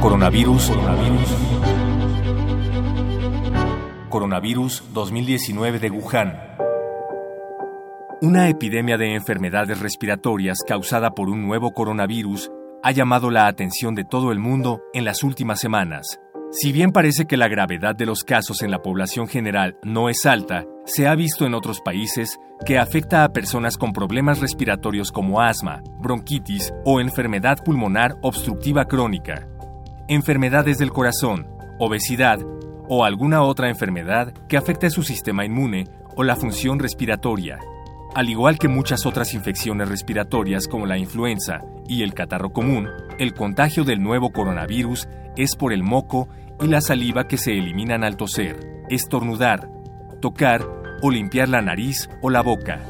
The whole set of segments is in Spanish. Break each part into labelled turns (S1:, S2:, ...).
S1: Coronavirus. Coronavirus. Coronavirus 2019 de Wuhan. Una epidemia de enfermedades respiratorias causada por un nuevo coronavirus ha llamado la atención de todo el mundo en las últimas semanas. Si bien parece que la gravedad de los casos en la población general no es alta, se ha visto en otros países que afecta a personas con problemas respiratorios como asma, bronquitis o enfermedad pulmonar obstructiva crónica, enfermedades del corazón, obesidad o alguna otra enfermedad que afecte su sistema inmune o la función respiratoria. Al igual que muchas otras infecciones respiratorias como la influenza y el catarro común, el contagio del nuevo coronavirus es por el moco y la saliva que se eliminan al toser, estornudar, tocar o limpiar la nariz o la boca.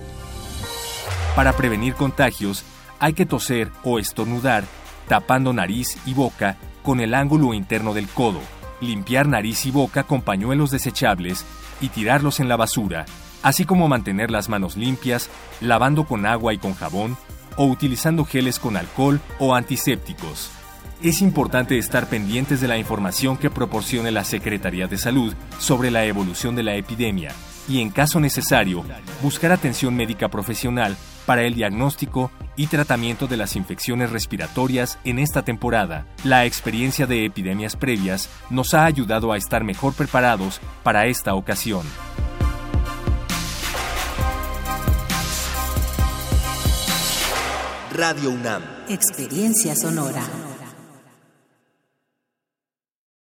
S1: Para prevenir contagios, hay que toser o estornudar tapando nariz y boca con el ángulo interno del codo, limpiar nariz y boca con pañuelos desechables y tirarlos en la basura, así como mantener las manos limpias, lavando con agua y con jabón o utilizando geles con alcohol o antisépticos. Es importante estar pendientes de la información que proporcione la Secretaría de Salud sobre la evolución de la epidemia y, en caso necesario, buscar atención médica profesional para el diagnóstico y tratamiento de las infecciones respiratorias en esta temporada. La experiencia de epidemias previas nos ha ayudado a estar mejor preparados para esta ocasión.
S2: Radio UNAM.
S3: Experiencia sonora.